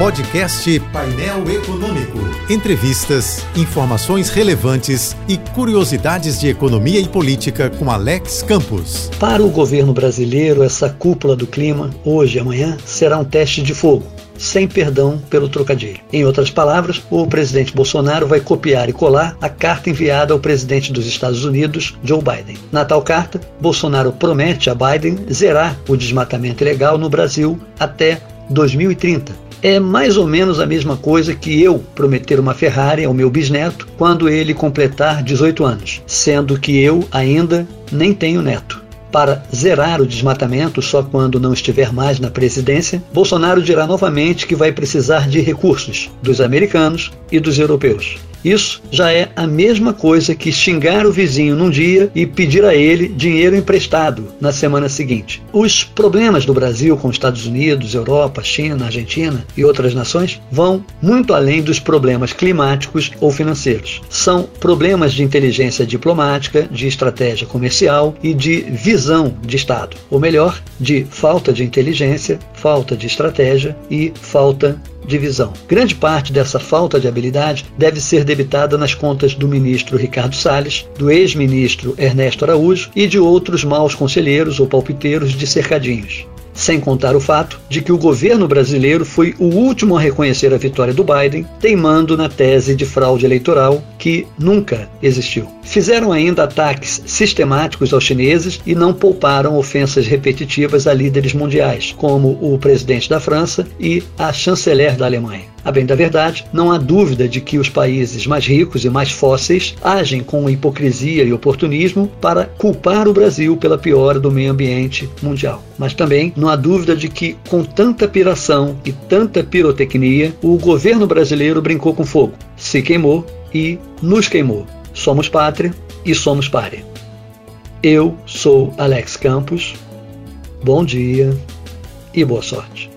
Podcast Painel Econômico. Entrevistas, informações relevantes e curiosidades de economia e política com Alex Campos. Para o governo brasileiro, essa cúpula do clima, hoje e amanhã, será um teste de fogo sem perdão pelo trocadilho. Em outras palavras, o presidente Bolsonaro vai copiar e colar a carta enviada ao presidente dos Estados Unidos, Joe Biden. Na tal carta, Bolsonaro promete a Biden zerar o desmatamento ilegal no Brasil até 2030 é mais ou menos a mesma coisa que eu prometer uma Ferrari ao meu bisneto quando ele completar 18 anos, sendo que eu ainda nem tenho neto. Para zerar o desmatamento só quando não estiver mais na presidência, Bolsonaro dirá novamente que vai precisar de recursos dos americanos e dos europeus. Isso já é a mesma coisa que xingar o vizinho num dia e pedir a ele dinheiro emprestado na semana seguinte. Os problemas do Brasil com Estados Unidos, Europa, China, Argentina e outras nações vão muito além dos problemas climáticos ou financeiros. São problemas de inteligência diplomática, de estratégia comercial e de visão de Estado. Ou melhor, de falta de inteligência, falta de estratégia e falta Grande parte dessa falta de habilidade deve ser debitada nas contas do ministro Ricardo Salles, do ex-ministro Ernesto Araújo e de outros maus conselheiros ou palpiteiros de cercadinhos. Sem contar o fato de que o governo brasileiro foi o último a reconhecer a vitória do Biden, teimando na tese de fraude eleitoral que nunca existiu. Fizeram ainda ataques sistemáticos aos chineses e não pouparam ofensas repetitivas a líderes mundiais, como o presidente da França e a chanceler da Alemanha. A bem da verdade, não há dúvida de que os países mais ricos e mais fósseis agem com hipocrisia e oportunismo para culpar o Brasil pela piora do meio ambiente mundial. Mas também não há dúvida de que, com tanta piração e tanta pirotecnia, o governo brasileiro brincou com fogo, se queimou e nos queimou. Somos pátria e somos párea. Eu sou Alex Campos. Bom dia e boa sorte.